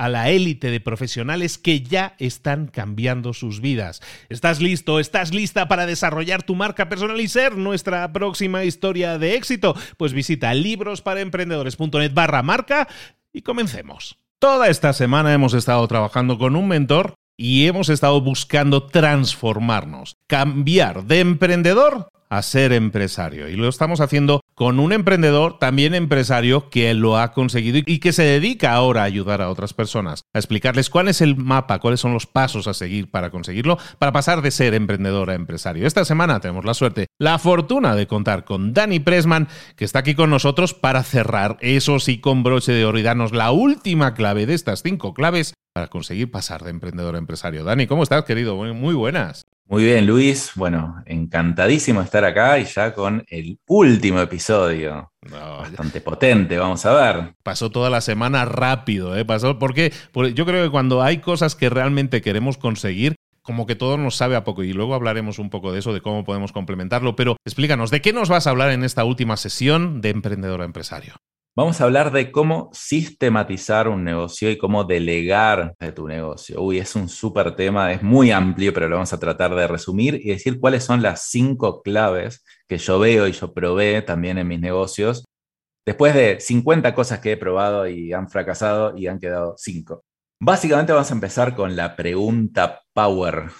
a la élite de profesionales que ya están cambiando sus vidas. ¿Estás listo? ¿Estás lista para desarrollar tu marca personal y ser nuestra próxima historia de éxito? Pues visita librosparaemprendedores.net barra marca y comencemos. Toda esta semana hemos estado trabajando con un mentor y hemos estado buscando transformarnos, cambiar de emprendedor a ser empresario. Y lo estamos haciendo con un emprendedor, también empresario, que lo ha conseguido y que se dedica ahora a ayudar a otras personas, a explicarles cuál es el mapa, cuáles son los pasos a seguir para conseguirlo, para pasar de ser emprendedor a empresario. Esta semana tenemos la suerte, la fortuna de contar con Dani Pressman, que está aquí con nosotros para cerrar, eso sí, con broche de oro y darnos la última clave de estas cinco claves para conseguir pasar de emprendedor a empresario. Dani, ¿cómo estás, querido? Muy buenas. Muy bien, Luis. Bueno, encantadísimo de estar acá y ya con el último episodio. Bastante potente, vamos a ver. Pasó toda la semana rápido, ¿eh? Pasó porque, porque yo creo que cuando hay cosas que realmente queremos conseguir, como que todo nos sabe a poco y luego hablaremos un poco de eso, de cómo podemos complementarlo, pero explícanos, ¿de qué nos vas a hablar en esta última sesión de Emprendedor a Empresario? Vamos a hablar de cómo sistematizar un negocio y cómo delegar de tu negocio. Uy, es un súper tema, es muy amplio, pero lo vamos a tratar de resumir y decir cuáles son las cinco claves que yo veo y yo probé también en mis negocios. Después de 50 cosas que he probado y han fracasado y han quedado cinco. Básicamente vamos a empezar con la pregunta power,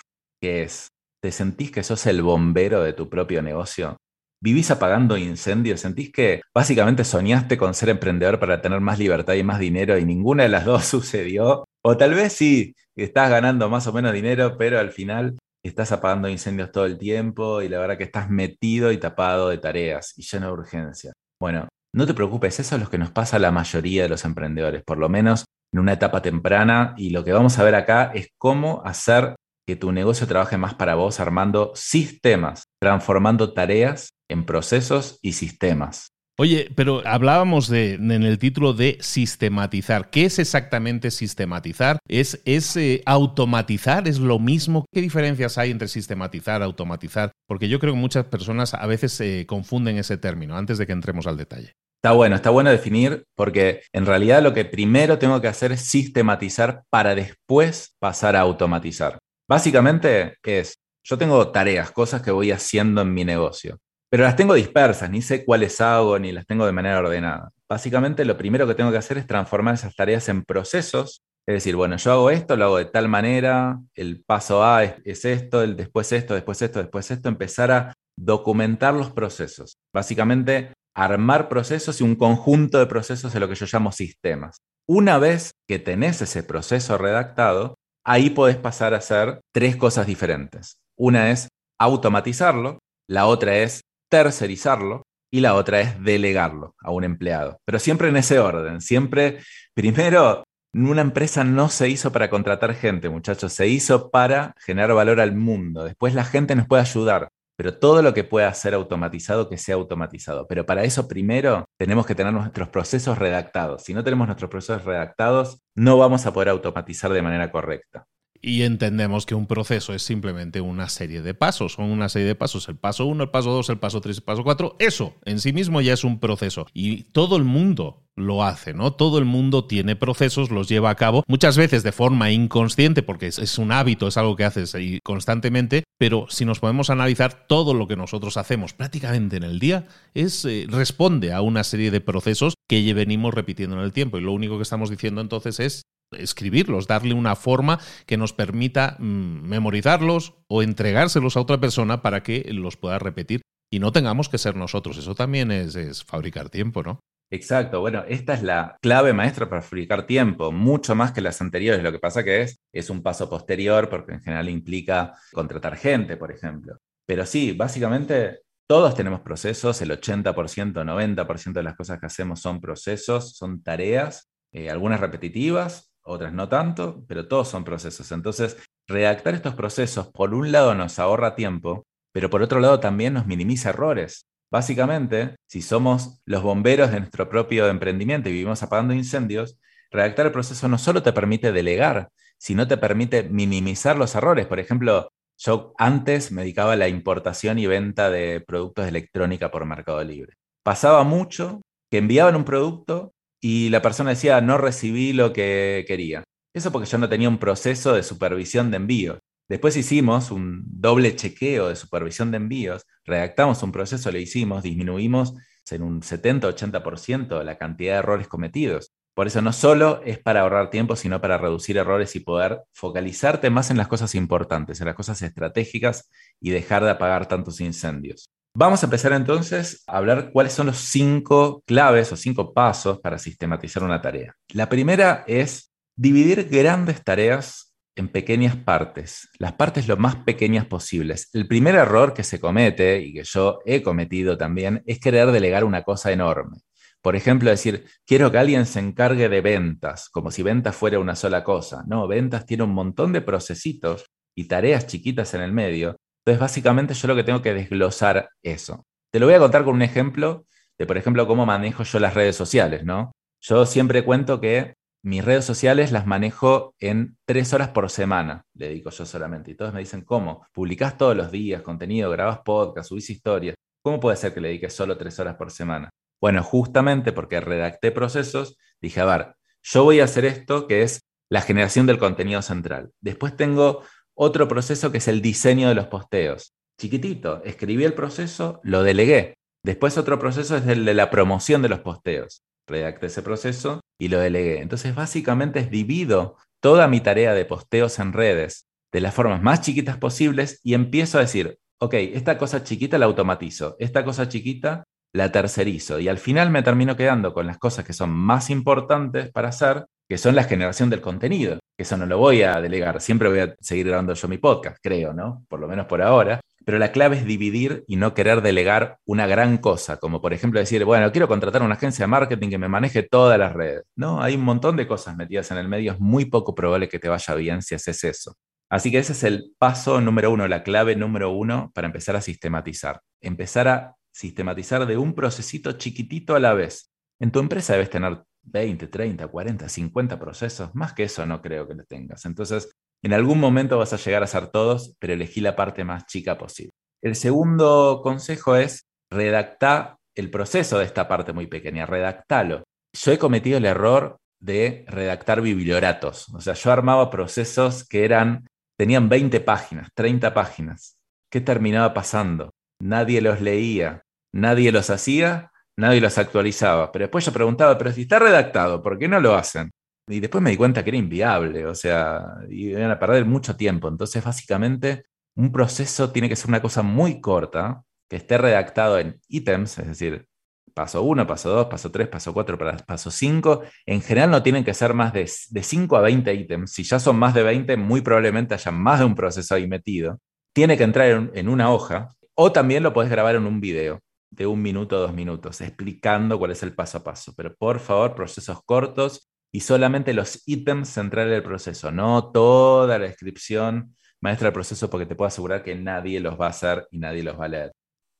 que es, ¿te sentís que sos el bombero de tu propio negocio? ¿Vivís apagando incendios? ¿Sentís que básicamente soñaste con ser emprendedor para tener más libertad y más dinero y ninguna de las dos sucedió? O tal vez sí, estás ganando más o menos dinero, pero al final estás apagando incendios todo el tiempo y la verdad que estás metido y tapado de tareas y lleno de urgencia. Bueno, no te preocupes, eso es lo que nos pasa a la mayoría de los emprendedores, por lo menos en una etapa temprana y lo que vamos a ver acá es cómo hacer que tu negocio trabaje más para vos armando sistemas, transformando tareas en procesos y sistemas. Oye, pero hablábamos de, en el título de sistematizar. ¿Qué es exactamente sistematizar? ¿Es, es eh, automatizar? ¿Es lo mismo? ¿Qué diferencias hay entre sistematizar, automatizar? Porque yo creo que muchas personas a veces se confunden ese término antes de que entremos al detalle. Está bueno, está bueno definir porque en realidad lo que primero tengo que hacer es sistematizar para después pasar a automatizar. Básicamente es, yo tengo tareas, cosas que voy haciendo en mi negocio pero las tengo dispersas, ni sé cuáles hago, ni las tengo de manera ordenada. Básicamente lo primero que tengo que hacer es transformar esas tareas en procesos, es decir, bueno, yo hago esto, lo hago de tal manera, el paso A es, esto, el después esto, después esto, después esto, empezar a documentar los procesos. Básicamente, armar procesos y un conjunto de procesos de lo que yo llamo sistemas. Una vez que tenés ese proceso redactado, ahí podés pasar a hacer tres cosas diferentes. Una es automatizarlo, la otra es tercerizarlo y la otra es delegarlo a un empleado. Pero siempre en ese orden, siempre, primero, una empresa no se hizo para contratar gente, muchachos, se hizo para generar valor al mundo. Después la gente nos puede ayudar, pero todo lo que pueda ser automatizado, que sea automatizado. Pero para eso primero tenemos que tener nuestros procesos redactados. Si no tenemos nuestros procesos redactados, no vamos a poder automatizar de manera correcta. Y entendemos que un proceso es simplemente una serie de pasos. Son una serie de pasos. El paso 1, el paso 2, el paso 3, el paso 4. Eso en sí mismo ya es un proceso. Y todo el mundo lo hace, ¿no? Todo el mundo tiene procesos, los lleva a cabo, muchas veces de forma inconsciente, porque es, un hábito, es algo que haces constantemente, pero si nos podemos analizar, todo lo que nosotros hacemos prácticamente en el día es eh, responde a una serie de procesos que venimos repitiendo en el tiempo. Y lo único que estamos diciendo entonces es escribirlos, darle una forma que nos permita mm, memorizarlos o entregárselos a otra persona para que los pueda repetir y no tengamos que ser nosotros. Eso también es, fabricar tiempo, ¿no? Exacto, bueno, esta es la clave maestra para fabricar tiempo, mucho más que las anteriores. Lo que pasa que es, es un paso posterior porque en general implica contratar gente, por ejemplo. Pero sí, básicamente todos tenemos procesos, el 80%, 90% de las cosas que hacemos son procesos, son tareas, eh, algunas repetitivas, otras no tanto, pero todos son procesos. Entonces, redactar estos procesos, por un lado, nos ahorra tiempo, pero por otro lado también nos minimiza errores. Básicamente, si somos los bomberos de nuestro propio emprendimiento y vivimos apagando incendios, redactar el proceso no solo te permite delegar, sino te permite minimizar los errores. Por ejemplo, yo antes me dedicaba a la importación y venta de productos de electrónica por Mercado Libre. Pasaba mucho que enviaban un producto y la persona decía, no recibí lo que quería. Eso porque yo no tenía un proceso de supervisión de envío. Después hicimos un doble chequeo de supervisión de envíos, redactamos un proceso, lo hicimos, disminuimos en un 70-80% la cantidad de errores cometidos. Por eso no solo es para ahorrar tiempo, sino para reducir errores y poder focalizarte más en las cosas importantes, en las cosas estratégicas y dejar de apagar tantos incendios. Vamos a empezar entonces a hablar cuáles son los cinco claves o cinco pasos para sistematizar una tarea. La primera es dividir grandes tareas en pequeñas partes, las partes lo más pequeñas posibles. El primer error que se comete y que yo he cometido también es querer delegar una cosa enorme. Por ejemplo, decir, quiero que alguien se encargue de ventas, como si ventas fuera una sola cosa. No, ventas tiene un montón de procesitos y tareas chiquitas en el medio entonces, básicamente yo lo que tengo que desglosar eso. Te lo voy a contar con un ejemplo de, por ejemplo, cómo manejo yo las redes sociales, ¿no? Yo siempre cuento que mis redes sociales las manejo en tres horas por semana, le dedico yo solamente. Y todos me dicen, ¿cómo? ¿Publicás todos los días contenido, grabás podcast, subís historias? ¿Cómo puede ser que le dediques solo tres horas por semana? Bueno, justamente porque redacté procesos, dije, a ver, yo voy a hacer esto que es la generación del contenido central. Después tengo otro proceso que es el diseño de los posteos. Chiquitito, escribí el proceso, lo delegué. Después otro proceso es el de la promoción de los posteos. Redacté ese proceso y lo delegué. Entonces básicamente es divido toda mi tarea de posteos en redes de las formas más chiquitas posibles y empiezo a decir, ok, esta cosa chiquita la automatizo, esta cosa chiquita la tercerizo y al final me termino quedando con las cosas que son más importantes para hacer que son la generación del contenido, eso no lo voy a delegar, siempre voy a seguir grabando yo mi podcast, creo, ¿no? Por lo menos por ahora. Pero la clave es dividir y no querer delegar una gran cosa, como por ejemplo decir, bueno, quiero contratar una agencia de marketing que me maneje todas las redes. No, hay un montón de cosas metidas en el medio, es muy poco probable que te vaya bien si haces eso. Así que ese es el paso número uno, la clave número uno para empezar a sistematizar. Empezar a sistematizar de un procesito chiquitito a la vez. En tu empresa debes tener 20, 30, 40, 50 procesos, más que eso no creo que lo tengas. Entonces, en algún momento vas a llegar a hacer todos, pero elegí la parte más chica posible. El segundo consejo es redactar el proceso de esta parte muy pequeña, redactalo. Yo he cometido el error de redactar biblioratos, o sea, yo armaba procesos que eran, tenían 20 páginas, 30 páginas. ¿Qué terminaba pasando? Nadie los leía, nadie los hacía nadie los actualizaba. Pero después yo preguntaba, pero si está redactado, ¿por qué no lo hacen? Y después me di cuenta que era inviable, o sea, iban a perder mucho tiempo. Entonces, básicamente, un proceso tiene que ser una cosa muy corta, que esté redactado en ítems, es decir, paso 1, paso 2, paso 3, paso 4, paso 5. En general no tienen que ser más de, de 5 a 20 ítems. Si ya son más de 20, muy probablemente haya más de un proceso ahí metido. Tiene que entrar en, en una hoja o también lo puedes grabar en un video de un minuto o dos minutos, explicando cuál es el paso a paso. Pero por favor, procesos cortos y solamente los ítems centrales del proceso, no toda la descripción maestra del proceso porque te puedo asegurar que nadie los va a hacer y nadie los va a leer.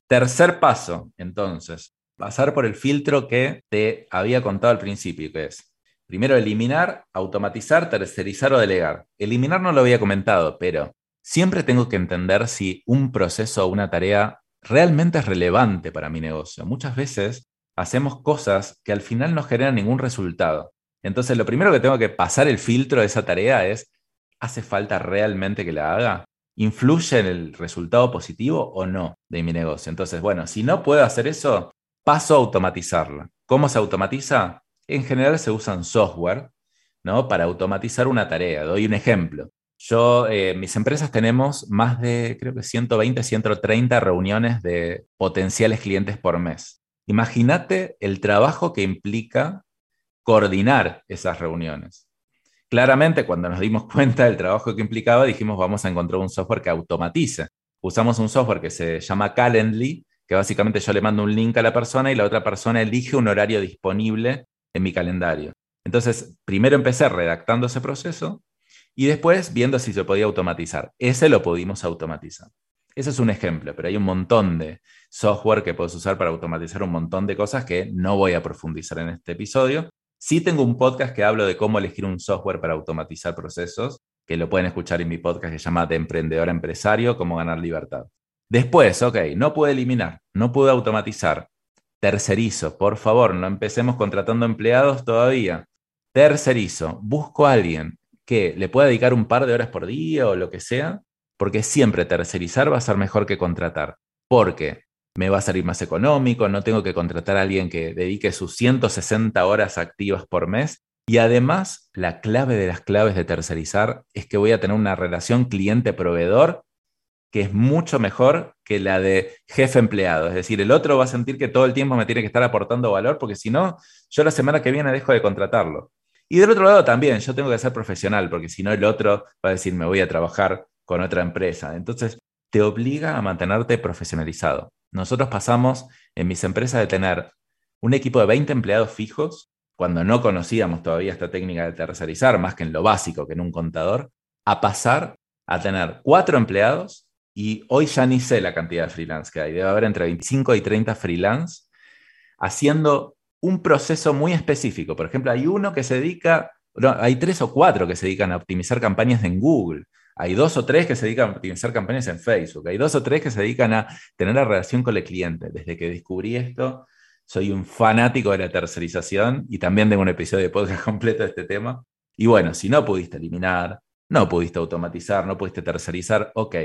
Tercer paso, entonces, pasar por el filtro que te había contado al principio, que es primero eliminar, automatizar, tercerizar o delegar. Eliminar no lo había comentado, pero siempre tengo que entender si un proceso o una tarea realmente es relevante para mi negocio. Muchas veces hacemos cosas que al final no generan ningún resultado. Entonces, lo primero que tengo que pasar el filtro de esa tarea es, ¿hace falta realmente que la haga? ¿Influye en el resultado positivo o no de mi negocio? Entonces, bueno, si no puedo hacer eso, paso a automatizarla. ¿Cómo se automatiza? En general se usan software ¿no? para automatizar una tarea. Doy un ejemplo. Yo, eh, mis empresas tenemos más de, creo que 120, 130 reuniones de potenciales clientes por mes. Imagínate el trabajo que implica coordinar esas reuniones. Claramente, cuando nos dimos cuenta del trabajo que implicaba, dijimos, vamos a encontrar un software que automatice. Usamos un software que se llama Calendly, que básicamente yo le mando un link a la persona y la otra persona elige un horario disponible en mi calendario. Entonces, primero empecé redactando ese proceso y después viendo si se podía automatizar. Ese lo pudimos automatizar. Ese es un ejemplo, pero hay un montón de software que puedes usar para automatizar un montón de cosas que no voy a profundizar en este episodio. Sí tengo un podcast que hablo de cómo elegir un software para automatizar procesos, que lo pueden escuchar en mi podcast que se llama De Emprendedor a Empresario, cómo ganar libertad. Después, ok, no puedo eliminar, no puedo automatizar. Tercerizo, por favor, no empecemos contratando empleados todavía. Tercerizo, busco a alguien que le pueda dedicar un par de horas por día o lo que sea, porque siempre tercerizar va a ser mejor que contratar, porque me va a salir más económico, no tengo que contratar a alguien que dedique sus 160 horas activas por mes. Y además, la clave de las claves de tercerizar es que voy a tener una relación cliente-proveedor que es mucho mejor que la de jefe empleado. Es decir, el otro va a sentir que todo el tiempo me tiene que estar aportando valor, porque si no, yo la semana que viene dejo de contratarlo. Y del otro lado también, yo tengo que ser profesional, porque si no el otro va a decir, me voy a trabajar con otra empresa. Entonces, te obliga a mantenerte profesionalizado. Nosotros pasamos en mis empresas de tener un equipo de 20 empleados fijos, cuando no conocíamos todavía esta técnica de tercerizar, más que en lo básico, que en un contador, a pasar a tener cuatro empleados y hoy ya ni sé la cantidad de freelance que hay. Debe haber entre 25 y 30 freelance haciendo un proceso muy específico. Por ejemplo, hay uno que se dedica, hay tres o cuatro que se dedican a optimizar campañas en Google. Hay dos o tres que se dedican a optimizar campañas en Facebook. Hay dos o tres que se dedican a tener la relación con el cliente. Desde que descubrí esto, soy un fanático de la tercerización y también tengo un episodio de podcast completo de este tema. Y bueno, si no pudiste eliminar, no pudiste automatizar, no pudiste tercerizar, ok,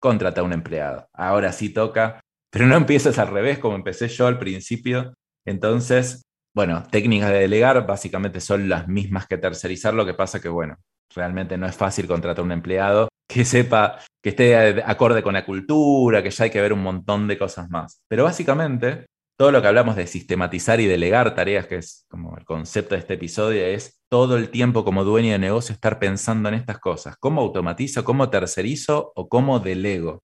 contrata a un empleado. Ahora sí toca, pero no empieces al revés como empecé yo al principio, entonces, bueno, técnicas de delegar básicamente son las mismas que tercerizar, lo que pasa que, bueno, realmente no es fácil contratar un empleado que sepa, que esté acorde con la cultura, que ya hay que ver un montón de cosas más. Pero básicamente, todo lo que hablamos de sistematizar y delegar tareas, que es como el concepto de este episodio, es todo el tiempo como dueño de negocio estar pensando en estas cosas. ¿Cómo automatizo, cómo tercerizo o cómo delego?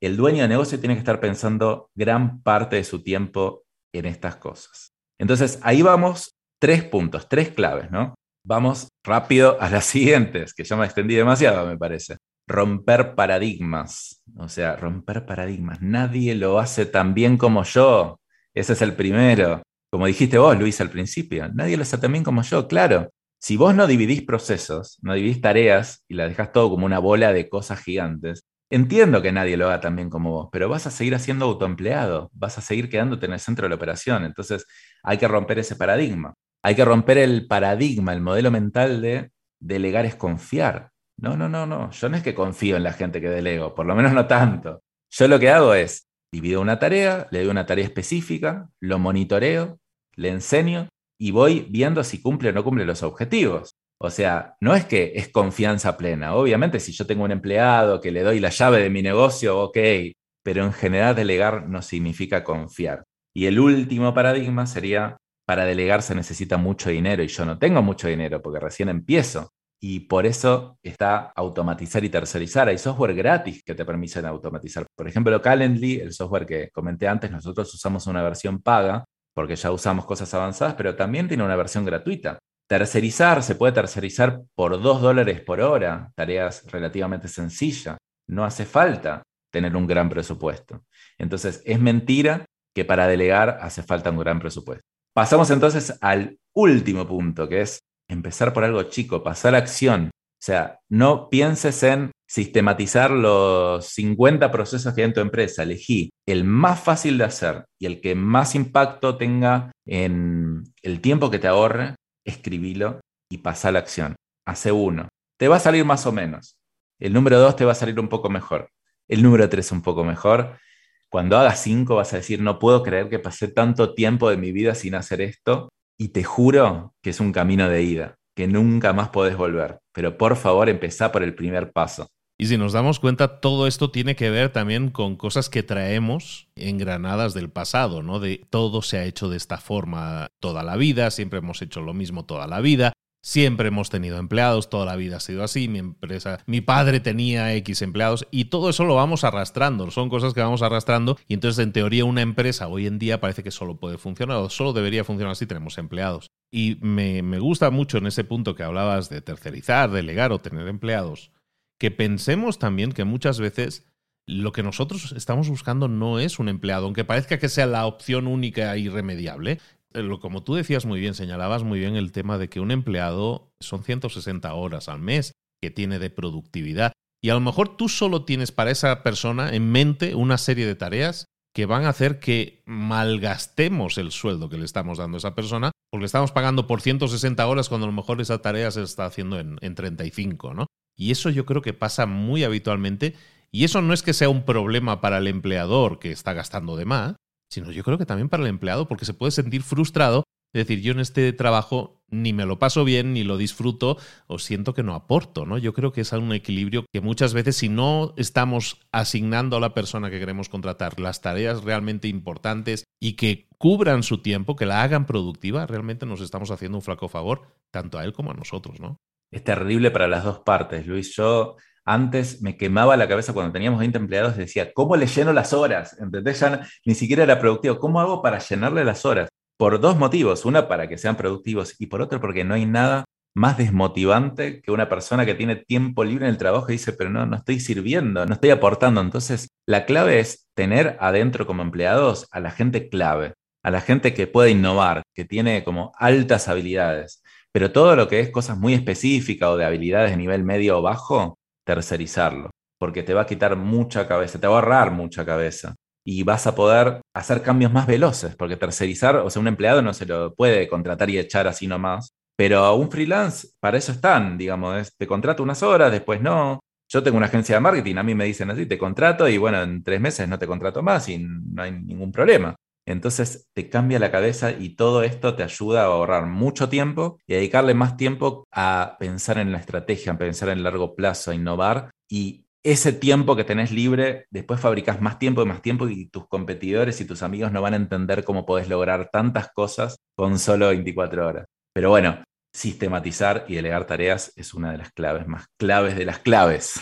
El dueño de negocio tiene que estar pensando gran parte de su tiempo en estas cosas. Entonces, ahí vamos, tres puntos, tres claves, ¿no? Vamos rápido a las siguientes, que ya me extendí demasiado, me parece. Romper paradigmas, o sea, romper paradigmas. Nadie lo hace tan bien como yo. Ese es el primero. Como dijiste vos, Luis, al principio, nadie lo hace tan bien como yo, claro. Si vos no dividís procesos, no dividís tareas y la dejás todo como una bola de cosas gigantes, Entiendo que nadie lo haga tan bien como vos, pero vas a seguir haciendo autoempleado, vas a seguir quedándote en el centro de la operación. Entonces hay que romper ese paradigma. Hay que romper el paradigma, el modelo mental de delegar es confiar. No, no, no, no. Yo no es que confío en la gente que delego, por lo menos no tanto. Yo lo que hago es divido una tarea, le doy una tarea específica, lo monitoreo, le enseño y voy viendo si cumple o no cumple los objetivos. O sea, no es que es confianza plena. Obviamente, si yo tengo un empleado que le doy la llave de mi negocio, ok, pero en general delegar no significa confiar. Y el último paradigma sería, para delegar se necesita mucho dinero y yo no tengo mucho dinero porque recién empiezo. Y por eso está automatizar y tercerizar. Hay software gratis que te permiten automatizar. Por ejemplo, Calendly, el software que comenté antes, nosotros usamos una versión paga porque ya usamos cosas avanzadas, pero también tiene una versión gratuita. Tercerizar, se puede tercerizar por 2 dólares por hora, tareas relativamente sencillas. No hace falta tener un gran presupuesto. Entonces, es mentira que para delegar hace falta un gran presupuesto. Pasamos entonces al último punto, que es empezar por algo chico, pasar a acción. O sea, no pienses en sistematizar los 50 procesos que hay en tu empresa. Elegí el más fácil de hacer y el que más impacto tenga en el tiempo que te ahorre, escribilo y pasa a la acción. Hace uno. Te va a salir más o menos. El número dos te va a salir un poco mejor. El número tres un poco mejor. Cuando hagas cinco vas a decir, no puedo creer que pasé tanto tiempo de mi vida sin hacer esto. Y te juro que es un camino de ida, que nunca más podés volver. Pero por favor, empezá por el primer paso. Y si nos damos cuenta, todo esto tiene que ver también con cosas que traemos engranadas del pasado, ¿no? De todo se ha hecho de esta forma toda la vida, siempre hemos hecho lo mismo toda la vida, Siempre hemos tenido empleados, toda la vida ha sido así, mi empresa, mi padre tenía X empleados y todo eso lo vamos arrastrando, son cosas que vamos arrastrando y entonces en teoría una empresa hoy en día parece que solo puede funcionar o solo debería funcionar si tenemos empleados. Y me, me gusta mucho en ese punto que hablabas de tercerizar, delegar o tener empleados, que pensemos también que muchas veces lo que nosotros estamos buscando no es un empleado, aunque parezca que sea la opción única e irremediable. Eh, como tú decías muy bien, señalabas muy bien el tema de que un empleado son 160 horas al mes que tiene de productividad. Y a lo mejor tú solo tienes para esa persona en mente una serie de tareas que van a hacer que malgastemos el sueldo que le estamos dando a esa persona, porque estamos pagando por 160 horas cuando a lo mejor esa tarea se está haciendo en, en 35, ¿no? Y eso yo creo que pasa muy habitualmente. Y eso no es que sea un problema para el empleador que está gastando de más, sino yo creo que también para el empleado, porque se puede sentir frustrado de decir, yo en este trabajo ni me lo paso bien, ni lo disfruto, o siento que no aporto, ¿no? Yo creo que es un equilibrio que muchas veces si no estamos asignando a la persona que queremos contratar las tareas realmente importantes y que cubran su tiempo, que la hagan productiva, realmente nos estamos haciendo un flaco favor, tanto a él como a nosotros, ¿no? Es terrible para las dos partes, Luis. Yo antes me quemaba la cabeza cuando teníamos 20 empleados, decía, ¿cómo le lleno las horas? ¿Entendés? Ya ni siquiera era productivo. ¿Cómo hago para llenarle las horas? Por dos motivos. Una, para que sean productivos y por otro, porque no hay nada más desmotivante que una persona que tiene tiempo libre en el trabajo y dice, pero no, no estoy sirviendo, no estoy aportando. Entonces, la clave es tener adentro como empleados a la gente clave, a la gente que puede innovar, que tiene como altas habilidades. Pero todo lo que es cosas muy específicas o de habilidades de nivel medio o bajo, tercerizarlo, porque te va a quitar mucha cabeza, te va a ahorrar mucha cabeza y vas a poder hacer cambios más veloces, porque tercerizar, o sea, un empleado no se lo puede contratar y echar así nomás, pero un freelance, para eso están, digamos, te contrato unas horas, después no. Yo tengo una agencia de marketing, a mí me dicen así, te contrato y bueno, en tres meses no te contrato más y no hay ningún problema. Entonces te cambia la cabeza y todo esto te ayuda a ahorrar mucho tiempo y a dedicarle más tiempo a pensar en la estrategia, a pensar en largo plazo, a innovar y ese tiempo que tenés libre, después fabricas más tiempo y más tiempo y tus competidores y tus amigos no van a entender cómo podés lograr tantas cosas con solo 24 horas. Pero bueno, sistematizar y delegar tareas es una de las claves más claves de las claves.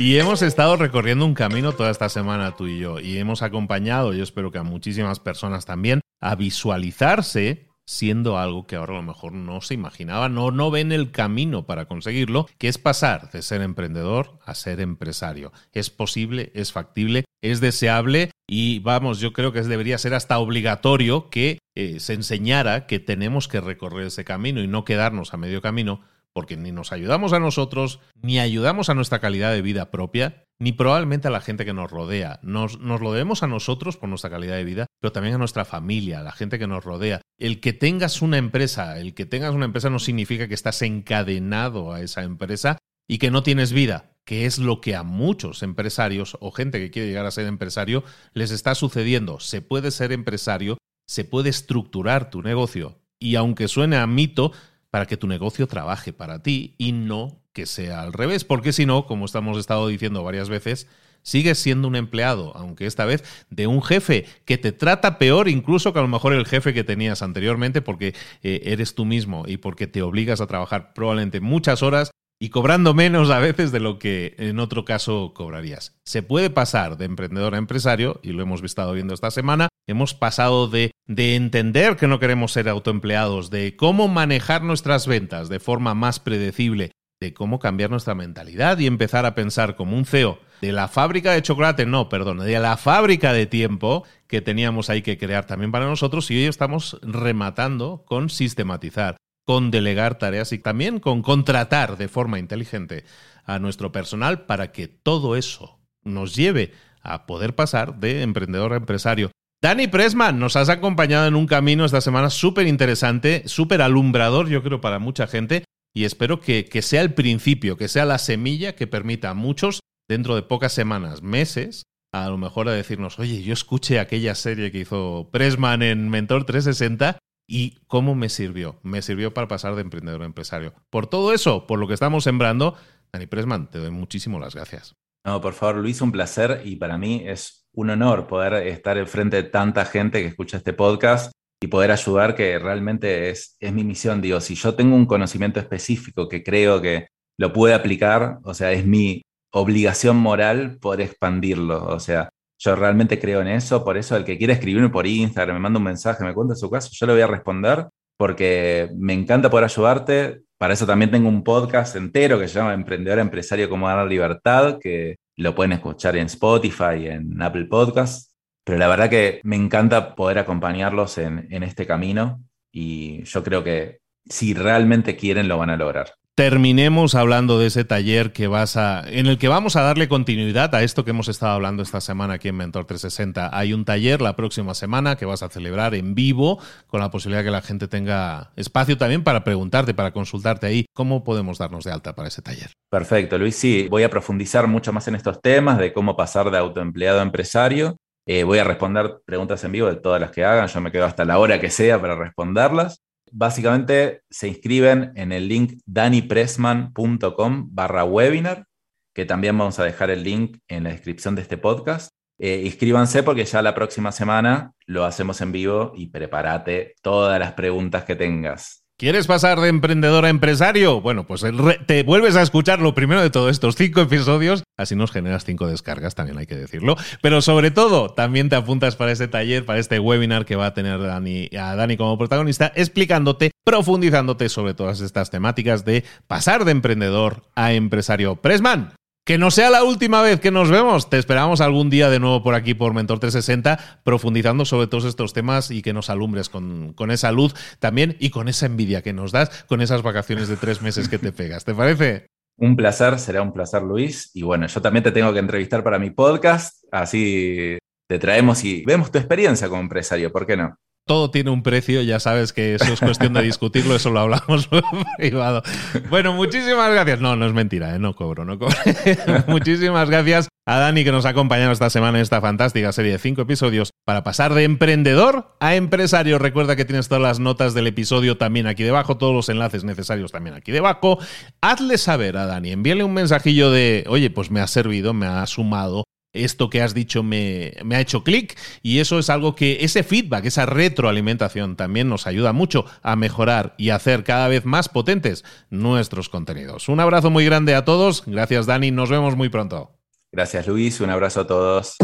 Y hemos estado recorriendo un camino toda esta semana tú y yo y hemos acompañado, yo espero que a muchísimas personas también, a visualizarse siendo algo que ahora a lo mejor no se imaginaban o no ven el camino para conseguirlo, que es pasar de ser emprendedor a ser empresario. Es posible, es factible, es deseable y vamos, yo creo que debería ser hasta obligatorio que eh, se enseñara que tenemos que recorrer ese camino y no quedarnos a medio camino porque ni nos ayudamos a nosotros, ni ayudamos a nuestra calidad de vida propia, ni probablemente a la gente que nos rodea. Nos, nos lo debemos a nosotros por nuestra calidad de vida, pero también a nuestra familia, a la gente que nos rodea. El que tengas una empresa, el que tengas una empresa no significa que estás encadenado a esa empresa y que no tienes vida, que es lo que a muchos empresarios o gente que quiere llegar a ser empresario les está sucediendo. Se puede ser empresario, se puede estructurar tu negocio y aunque suene a mito, para que tu negocio trabaje para ti y no que sea al revés, porque si no, como estamos estado diciendo varias veces, sigues siendo un empleado, aunque esta vez de un jefe que te trata peor incluso que a lo mejor el jefe que tenías anteriormente porque eh, eres tú mismo y porque te obligas a trabajar probablemente muchas horas y cobrando menos a veces de lo que en otro caso cobrarías. Se puede pasar de emprendedor a empresario, y lo hemos estado viendo esta semana. Hemos pasado de, de entender que no queremos ser autoempleados, de cómo manejar nuestras ventas de forma más predecible, de cómo cambiar nuestra mentalidad y empezar a pensar como un CEO de la fábrica de chocolate, no, perdón, de la fábrica de tiempo que teníamos ahí que crear también para nosotros y hoy estamos rematando con sistematizar con delegar tareas y también con contratar de forma inteligente a nuestro personal para que todo eso nos lleve a poder pasar de emprendedor a empresario. Dani Presman, nos has acompañado en un camino esta semana súper interesante, súper alumbrador, yo creo, para mucha gente, y espero que, que, sea el principio, que sea la semilla que permita a muchos, dentro de pocas semanas, meses, a lo mejor a decirnos, oye, yo escuché aquella serie que hizo Pressman en Mentor 360 ¿Y cómo me sirvió? Me sirvió para pasar de emprendedor a empresario. Por todo eso, por lo que estamos sembrando, Dani Pressman, te doy muchísimas las gracias. No, por favor, Luis, un placer y para mí es un honor poder estar enfrente de tanta gente que escucha este podcast y poder ayudar, que realmente es, es mi misión. Digo, si yo tengo un conocimiento específico que creo que lo puede aplicar, o sea, es mi obligación moral poder expandirlo. O sea, yo realmente creo en eso, por eso el que quiera escribirme por Instagram, me manda un mensaje, me cuenta su caso, yo le voy a responder porque me encanta poder ayudarte. Para eso también tengo un podcast entero que se llama Emprendedor Empresario como dar libertad, que lo pueden escuchar en Spotify, en Apple Podcasts. Pero la verdad que me encanta poder acompañarlos en, en este camino y yo creo que si realmente quieren lo van a lograr terminemos hablando de ese taller que vas a, en el que vamos a darle continuidad a esto que hemos estado hablando esta semana aquí en Mentor 360. Hay un taller la próxima semana que vas a celebrar en vivo con la posibilidad que la gente tenga espacio también para preguntarte, para consultarte ahí. ¿Cómo podemos darnos de alta para ese taller? Perfecto, Luis. Sí, voy a profundizar mucho más en estos temas de cómo pasar de autoempleado a empresario. Eh, voy a responder preguntas en vivo de todas las que hagan. Yo me quedo hasta la hora que sea para responderlas. Básicamente se inscriben en el link danipressman.com barra webinar, que también vamos a dejar el link en la descripción de este podcast. Eh, inscríbanse porque ya la próxima semana lo hacemos en vivo y prepárate todas las preguntas que tengas. ¿Quieres pasar de emprendedor a empresario? Bueno, pues te vuelves a escuchar lo primero de todos estos cinco episodios, así nos generas cinco descargas, también hay que decirlo. Pero sobre todo, también te apuntas para este taller, para este webinar que va a tener Dani, a Dani como protagonista, explicándote, profundizándote sobre todas estas temáticas de pasar de emprendedor a empresario. Presman, que no sea la última vez que nos vemos. Te esperamos algún día de nuevo por aquí por Mentor 360, profundizando sobre todos estos temas y que nos alumbres con, con, esa luz también y con esa envidia que nos das con esas vacaciones de tres meses que te pegas. ¿Te parece? Un placer, será un placer, Luis. Y bueno, yo también te tengo que entrevistar para mi podcast, así te traemos y vemos tu experiencia como empresario, ¿por qué no? Todo tiene un precio, ya sabes que eso es cuestión de discutirlo, eso lo hablamos privado. Bueno, muchísimas gracias. No, no es mentira, ¿eh? no cobro, no cobro. muchísimas gracias a Dani que nos ha acompañado esta semana en esta fantástica serie de cinco episodios para pasar de emprendedor a empresario. Recuerda que tienes todas las notas del episodio también aquí debajo, todos los enlaces necesarios también aquí debajo. Hazle saber a Dani, envíale un mensajillo de, oye, pues me ha servido, me ha sumado esto que has dicho me, ha hecho clic y eso es algo que ese feedback, esa retroalimentación también nos ayuda mucho a mejorar y hacer cada vez más potentes nuestros contenidos. Un abrazo muy grande a todos, gracias Dani, nos vemos muy pronto. Gracias Luis, un abrazo a todos.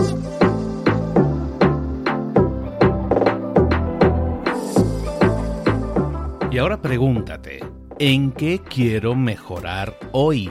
Y ahora pregúntate, ¿en qué quiero mejorar hoy?